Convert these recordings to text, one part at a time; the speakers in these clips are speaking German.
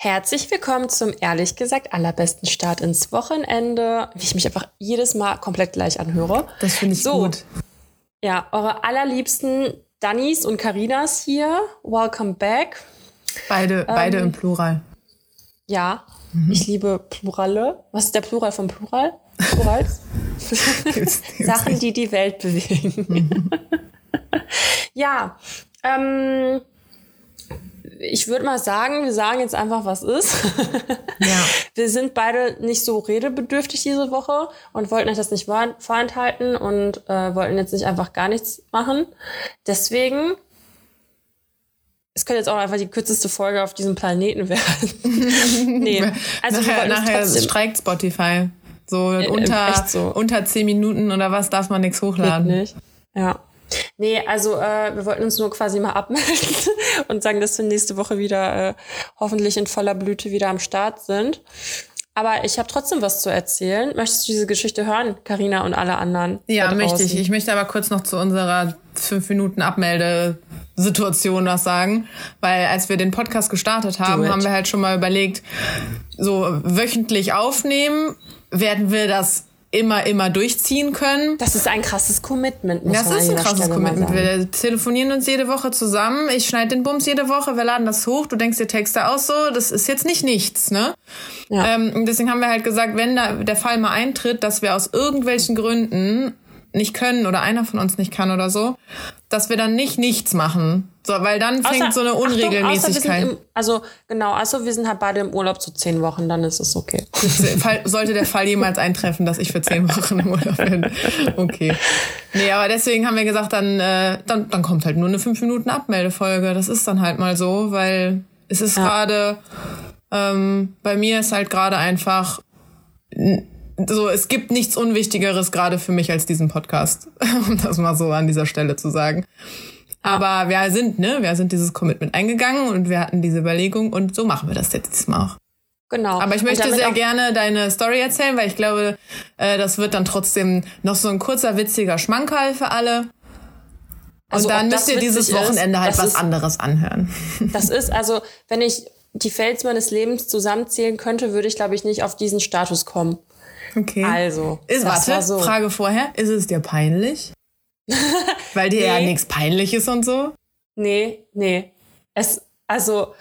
Herzlich willkommen zum ehrlich gesagt allerbesten Start ins Wochenende, wie ich mich einfach jedes Mal komplett gleich anhöre. Das finde ich so, gut. Ja, eure allerliebsten Dannys und Karinas hier. Welcome back. Beide, ähm, beide im Plural. Ja, mhm. ich liebe Plurale. Was ist der Plural von Plural? Plurals? Sachen, die die Welt bewegen. Mhm. ja, ähm, ich würde mal sagen, wir sagen jetzt einfach, was ist. ja. Wir sind beide nicht so redebedürftig diese Woche und wollten euch das nicht vorenthalten und äh, wollten jetzt nicht einfach gar nichts machen. Deswegen, es könnte jetzt auch einfach die kürzeste Folge auf diesem Planeten werden. nee, also nachher, nachher streikt Spotify. So äh, unter, so. unter zehn Minuten oder was darf man nichts hochladen. Geht nicht. Ja. Nee, also äh, wir wollten uns nur quasi mal abmelden und sagen, dass wir nächste Woche wieder äh, hoffentlich in voller Blüte wieder am Start sind. Aber ich habe trotzdem was zu erzählen. Möchtest du diese Geschichte hören, Karina und alle anderen? Ja, möchte ich. Ich möchte aber kurz noch zu unserer fünf Minuten Abmeldesituation was sagen, weil als wir den Podcast gestartet haben, haben wir halt schon mal überlegt, so wöchentlich aufnehmen, werden wir das immer, immer durchziehen können. Das ist ein krasses Commitment. Muss das ist ein krasses Stelle Commitment. Wir telefonieren uns jede Woche zusammen. Ich schneide den Bums jede Woche. Wir laden das hoch. Du denkst dir Texte aus so. Das ist jetzt nicht nichts, ne? Ja. Ähm, deswegen haben wir halt gesagt, wenn da der Fall mal eintritt, dass wir aus irgendwelchen Gründen nicht können oder einer von uns nicht kann oder so, dass wir dann nicht nichts machen. So, weil dann fängt außer, so eine Unregelmäßigkeit. Achtung, im, also genau, also wir sind halt beide im Urlaub zu so zehn Wochen, dann ist es okay. Sollte der Fall jemals eintreffen, dass ich für zehn Wochen im Urlaub bin. Okay. Nee, aber deswegen haben wir gesagt, dann, äh, dann, dann kommt halt nur eine fünf Minuten Abmeldefolge. Das ist dann halt mal so, weil es ist ja. gerade, ähm, bei mir ist halt gerade einfach so, es gibt nichts Unwichtigeres gerade für mich als diesen Podcast, um das mal so an dieser Stelle zu sagen. Aber wir sind, ne, wir sind dieses Commitment eingegangen und wir hatten diese Überlegung und so machen wir das jetzt mal auch. Genau. Aber ich möchte sehr gerne deine Story erzählen, weil ich glaube, äh, das wird dann trotzdem noch so ein kurzer, witziger Schmankerl für alle. Und also, dann müsst ihr dieses Wochenende ist, halt was ist, anderes anhören. Das ist, also, wenn ich die Fails meines Lebens zusammenzählen könnte, würde ich, glaube ich, nicht auf diesen Status kommen. Okay. Also. Ist, warte, so. Frage vorher. Ist es dir peinlich? Weil dir nee. ja nichts peinlich ist und so? Nee, nee. Es, also,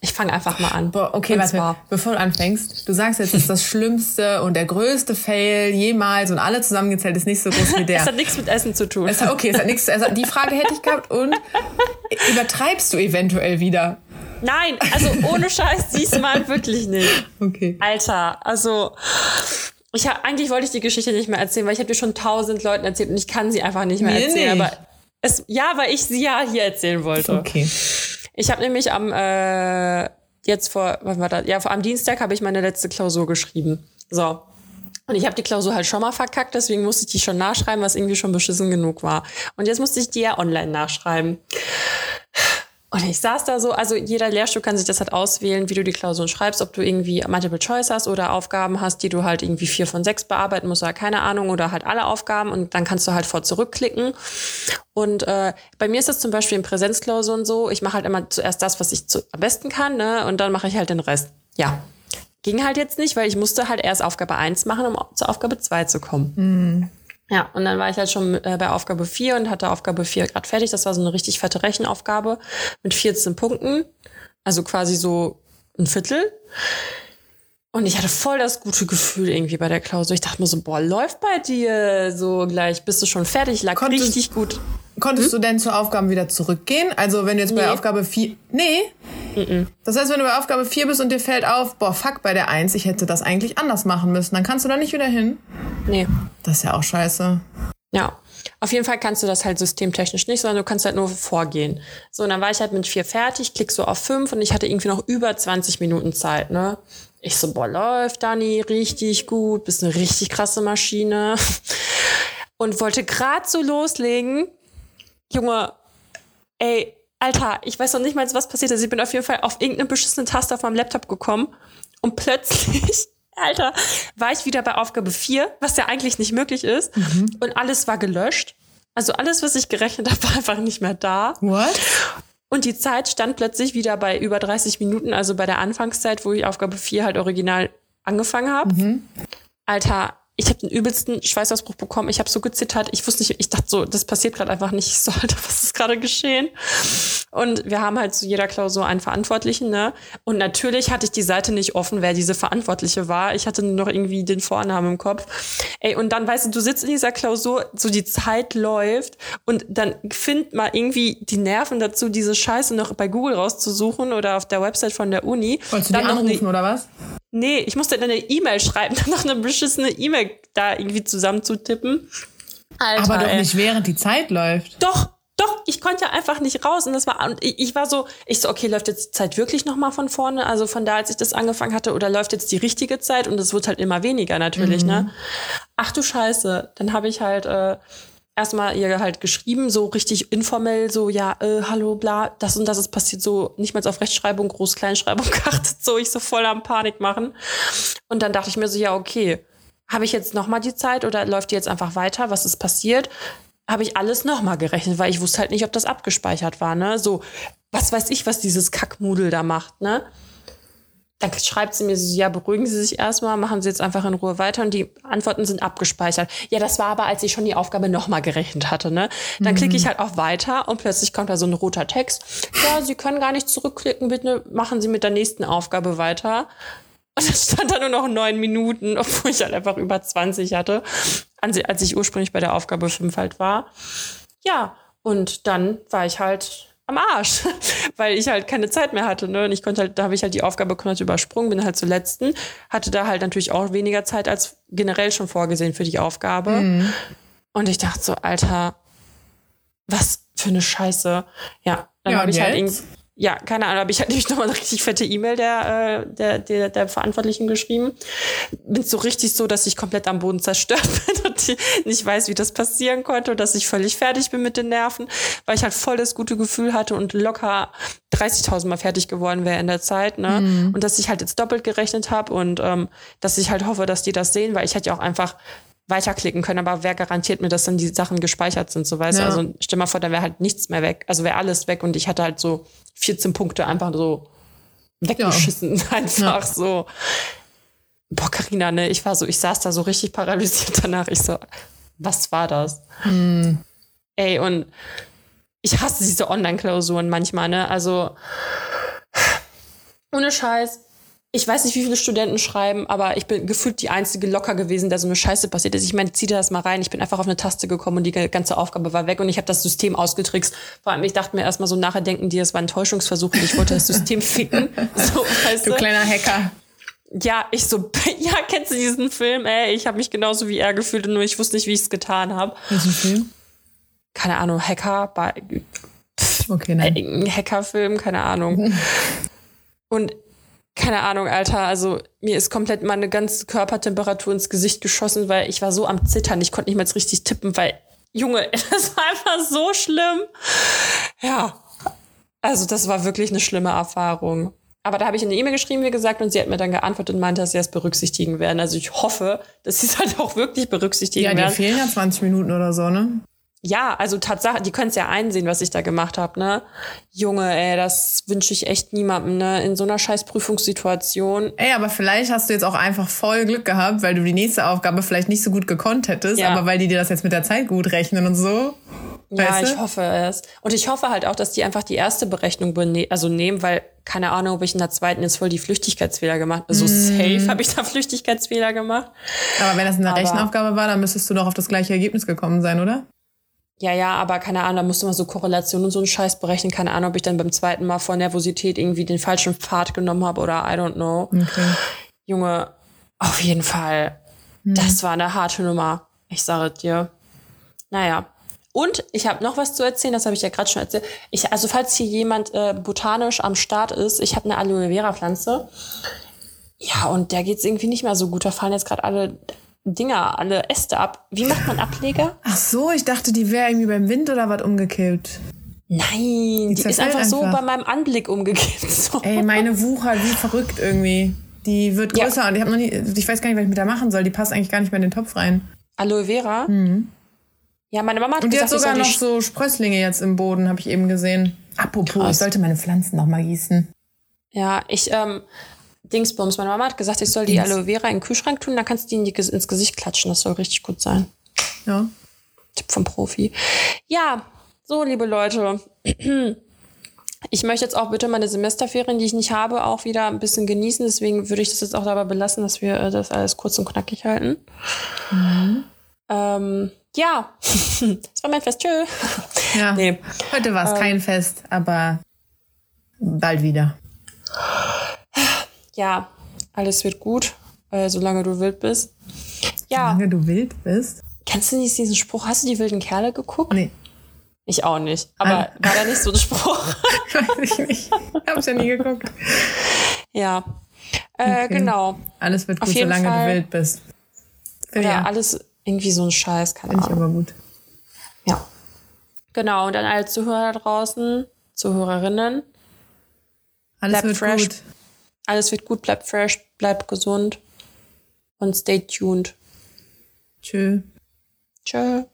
ich fange einfach mal an. Boah, okay, warte, zwar. bevor du anfängst, du sagst jetzt, das ist das Schlimmste und der größte Fail jemals und alle zusammengezählt ist nicht so groß wie der. Es hat nichts mit Essen zu tun. Es hat, okay, es hat nichts, also die Frage hätte ich gehabt und übertreibst du eventuell wieder? Nein, also ohne Scheiß diesmal wirklich nicht. Okay. Alter, also ich hab, eigentlich wollte ich die Geschichte nicht mehr erzählen, weil ich habe dir schon tausend Leuten erzählt und ich kann sie einfach nicht mehr Mir erzählen. Nicht. Aber es, ja, weil ich sie ja hier erzählen wollte. Okay. Ich habe nämlich am äh, jetzt vor, was war das? Ja, vor am Dienstag habe ich meine letzte Klausur geschrieben. So. Und ich habe die Klausur halt schon mal verkackt, deswegen musste ich die schon nachschreiben, was irgendwie schon beschissen genug war. Und jetzt musste ich die ja online nachschreiben. Und ich saß da so, also jeder Lehrstuhl kann sich das halt auswählen, wie du die Klausuren schreibst, ob du irgendwie Multiple Choice hast oder Aufgaben hast, die du halt irgendwie vier von sechs bearbeiten musst oder keine Ahnung oder halt alle Aufgaben und dann kannst du halt vor zurückklicken. Und äh, bei mir ist das zum Beispiel in Präsenzklausuren so, ich mache halt immer zuerst das, was ich zu, am besten kann, ne? Und dann mache ich halt den Rest. Ja. Ging halt jetzt nicht, weil ich musste halt erst Aufgabe eins machen, um zur Aufgabe zwei zu kommen. Mhm. Ja, und dann war ich halt schon äh, bei Aufgabe 4 und hatte Aufgabe 4 gerade fertig. Das war so eine richtig fette Rechenaufgabe mit 14 Punkten. Also quasi so ein Viertel. Und ich hatte voll das gute Gefühl irgendwie bei der Klausur. Ich dachte mir so, boah, läuft bei dir so gleich, bist du schon fertig, lag konntest, richtig gut. Konntest hm? du denn zu Aufgaben wieder zurückgehen? Also wenn du jetzt nee. bei Aufgabe 4, nee? Mm Das heißt, wenn du bei Aufgabe 4 bist und dir fällt auf, boah, fuck, bei der 1, ich hätte das eigentlich anders machen müssen, dann kannst du da nicht wieder hin? Nee. Das ist ja auch scheiße. Ja. Auf jeden Fall kannst du das halt systemtechnisch nicht, sondern du kannst halt nur vorgehen. So, und dann war ich halt mit vier fertig, klick so auf fünf und ich hatte irgendwie noch über 20 Minuten Zeit, ne? Ich so, boah, läuft, Dani, richtig gut, bist eine richtig krasse Maschine. Und wollte grad so loslegen. Junge, ey, Alter, ich weiß noch nicht mal, was passiert ist. Ich bin auf jeden Fall auf irgendeine beschissene Taste auf meinem Laptop gekommen und plötzlich, Alter, war ich wieder bei Aufgabe 4, was ja eigentlich nicht möglich ist. Mhm. Und alles war gelöscht. Also alles, was ich gerechnet habe, war einfach nicht mehr da. What? Und die Zeit stand plötzlich wieder bei über 30 Minuten, also bei der Anfangszeit, wo ich Aufgabe 4 halt original angefangen habe. Mhm. Alter, ich habe den übelsten Schweißausbruch bekommen. Ich habe so gezittert. Ich wusste nicht, ich dachte so, das passiert gerade einfach nicht. Ich so, Alter, was ist gerade geschehen? Und wir haben halt zu jeder Klausur einen Verantwortlichen, ne? Und natürlich hatte ich die Seite nicht offen, wer diese Verantwortliche war. Ich hatte nur noch irgendwie den Vornamen im Kopf. Ey, und dann weißt du, du sitzt in dieser Klausur, so die Zeit läuft und dann find mal irgendwie die Nerven dazu, diese Scheiße noch bei Google rauszusuchen oder auf der Website von der Uni. Wolltest du dann die anrufen oder was? Nee, ich musste dann eine E-Mail schreiben, dann noch eine beschissene E-Mail da irgendwie zusammenzutippen. Alter, Aber doch ey. nicht während die Zeit läuft. Doch, doch, ich konnte einfach nicht raus und das war und ich war so, ich so okay, läuft jetzt die Zeit wirklich noch mal von vorne, also von da als ich das angefangen hatte oder läuft jetzt die richtige Zeit und es wird halt immer weniger natürlich, ne? mhm. ne? Ach du Scheiße, dann habe ich halt äh, erstmal ihr halt geschrieben, so richtig informell, so, ja, äh, hallo, bla, das und das ist passiert, so nicht mal auf Rechtschreibung, Groß-Kleinschreibung geachtet, so ich so voll am Panik machen. Und dann dachte ich mir so, ja, okay, habe ich jetzt nochmal die Zeit oder läuft die jetzt einfach weiter? Was ist passiert? Habe ich alles nochmal gerechnet, weil ich wusste halt nicht, ob das abgespeichert war, ne? So, was weiß ich, was dieses Kackmudel da macht, ne? Dann schreibt sie mir so, ja, beruhigen Sie sich erstmal, machen Sie jetzt einfach in Ruhe weiter und die Antworten sind abgespeichert. Ja, das war aber, als ich schon die Aufgabe nochmal gerechnet hatte, ne? Dann mhm. klicke ich halt auf weiter und plötzlich kommt da so ein roter Text. Ja, Sie können gar nicht zurückklicken, bitte machen Sie mit der nächsten Aufgabe weiter. Und das stand da nur noch neun Minuten, obwohl ich halt einfach über 20 hatte, als ich ursprünglich bei der Aufgabe 5 halt war. Ja, und dann war ich halt am Arsch, weil ich halt keine Zeit mehr hatte. Ne? Und ich konnte halt, da habe ich halt die Aufgabe komplett übersprungen, bin halt zur letzten, hatte da halt natürlich auch weniger Zeit als generell schon vorgesehen für die Aufgabe. Mhm. Und ich dachte so, Alter, was für eine Scheiße. Ja, dann ja, habe ich halt irgendwie ja, keine Ahnung, habe ich halt nämlich nochmal eine richtig fette E-Mail der, äh, der, der, der Verantwortlichen geschrieben. Bin so richtig so, dass ich komplett am Boden zerstört bin und nicht weiß, wie das passieren konnte und dass ich völlig fertig bin mit den Nerven, weil ich halt voll das gute Gefühl hatte und locker 30.000 Mal fertig geworden wäre in der Zeit, ne? Mhm. Und dass ich halt jetzt doppelt gerechnet habe und ähm, dass ich halt hoffe, dass die das sehen, weil ich hätte ja auch einfach weiterklicken können, aber wer garantiert mir, dass dann die Sachen gespeichert sind, so weißt du? Ja. Also stell mal vor, da wäre halt nichts mehr weg. Also wäre alles weg und ich hatte halt so 14 Punkte einfach so weggeschissen. Ja. Einfach ja. so. Boah, Carina, ne, ich war so, ich saß da so richtig paralysiert danach. Ich so, was war das? Hm. Ey, und ich hasse diese Online-Klausuren manchmal, ne? Also, ohne Scheiß, ich weiß nicht, wie viele Studenten schreiben, aber ich bin gefühlt die einzige locker gewesen, der so eine Scheiße passiert ist. Ich meine, zieh dir das mal rein. Ich bin einfach auf eine Taste gekommen und die ganze Aufgabe war weg und ich habe das System ausgetrickst. Vor allem, ich dachte mir erstmal so nachher denken die, es war ein Täuschungsversuch und ich wollte das System ficken. So, weißt du, du kleiner Hacker. Ja, ich so, ja, kennst du diesen Film? Ey, ich habe mich genauso wie er gefühlt, nur ich wusste nicht, wie ich es getan habe. Welchen Film? Keine Ahnung, Hacker, bei, okay, nein. Äh, Hackerfilm, keine Ahnung. und keine Ahnung, Alter, also mir ist komplett meine ganze Körpertemperatur ins Gesicht geschossen, weil ich war so am Zittern, ich konnte nicht mal richtig tippen, weil, Junge, das war einfach so schlimm. Ja, also das war wirklich eine schlimme Erfahrung. Aber da habe ich eine E-Mail geschrieben, wie gesagt, und sie hat mir dann geantwortet und meinte, dass sie es berücksichtigen werden. Also ich hoffe, dass sie es halt auch wirklich berücksichtigen werden. Ja, dir fehlen ja 20 Minuten oder so, ne? Ja, also Tatsache, die können es ja einsehen, was ich da gemacht habe, ne? Junge, ey, das wünsche ich echt niemandem, ne? In so einer scheiß Prüfungssituation. Ey, aber vielleicht hast du jetzt auch einfach voll Glück gehabt, weil du die nächste Aufgabe vielleicht nicht so gut gekonnt hättest, ja. aber weil die dir das jetzt mit der Zeit gut rechnen und so. Ja, weißt du? ich hoffe es. Und ich hoffe halt auch, dass die einfach die erste Berechnung also nehmen, weil keine Ahnung, ob ich in der zweiten jetzt voll die Flüchtigkeitsfehler gemacht habe. So mm. safe habe ich da Flüchtigkeitsfehler gemacht. Aber wenn das eine Rechenaufgabe war, dann müsstest du doch auf das gleiche Ergebnis gekommen sein, oder? Ja, ja, aber keine Ahnung, da musste man so Korrelationen und so einen Scheiß berechnen. Keine Ahnung, ob ich dann beim zweiten Mal vor Nervosität irgendwie den falschen Pfad genommen habe oder I don't know. Okay. Junge, auf jeden Fall. Hm. Das war eine harte Nummer. Ich sage dir. Naja. Und ich habe noch was zu erzählen, das habe ich ja gerade schon erzählt. Ich, also falls hier jemand äh, botanisch am Start ist, ich habe eine Aloe Vera Pflanze. Ja, und der geht's irgendwie nicht mehr so gut. Da fallen jetzt gerade alle Dinger, alle Äste ab. Wie macht man Ableger? Ach so, ich dachte, die wäre irgendwie beim Wind oder was umgekippt. Nein, die, die ist einfach, einfach, so bei meinem Anblick umgekippt. So. Ey, meine Wucher, wie verrückt irgendwie. Die wird größer ja. und ich habe noch nie, ich weiß gar nicht, was ich mit der machen soll. Die passt eigentlich gar nicht mehr in den Topf rein. Aloe Vera? Mhm. Ja, meine Mama hat Und die gesagt, hat sogar noch so Sprösslinge jetzt im Boden, habe ich eben gesehen. Apropos, Krass. ich sollte meine Pflanzen noch mal gießen. Ja, ich, ähm, Dingsbums, meine Mama hat gesagt, ich soll die. Aloe Vera in den Kühlschrank tun, dann kannst du die in die, ins Gesicht klatschen. Das soll richtig gut sein. Ja. Tipp vom Profi. Ja, so, liebe Leute. Ich möchte jetzt auch bitte meine Semesterferien, die ich nicht habe, auch wieder ein bisschen genießen. Deswegen würde ich das jetzt auch dabei belassen, dass wir äh, das alles kurz und knackig halten. Ähm, ja, das war mein Fest. Tschö. ja. Nee. Heute war es Ähm. kein Fest, aber bald wieder. Ja, alles wird gut, äh, solange du wild bist. Ja, Solange du wild bist. kennst du nicht diesen Spruch? Hast du die wilden Kerle geguckt? Nee, Ich auch nicht. Aber Ah. war da nicht so ein Spruch? weiß ich nicht. Hab's ja nie geguckt. ja. Äh, Okay. Genau. Alles wird gut, solange Fall. du wild bist. Finde Oder ja, alles irgendwie so ein Scheiß, keine find ich aber gut. Ja. Genau. Und dann alle Zuhörer da draußen, Zuhörerinnen. Alles Bleibt wird fresh. gut. Alles wird gut, bleibt fresh, bleibt gesund und stay tuned. Tschö. Tschö.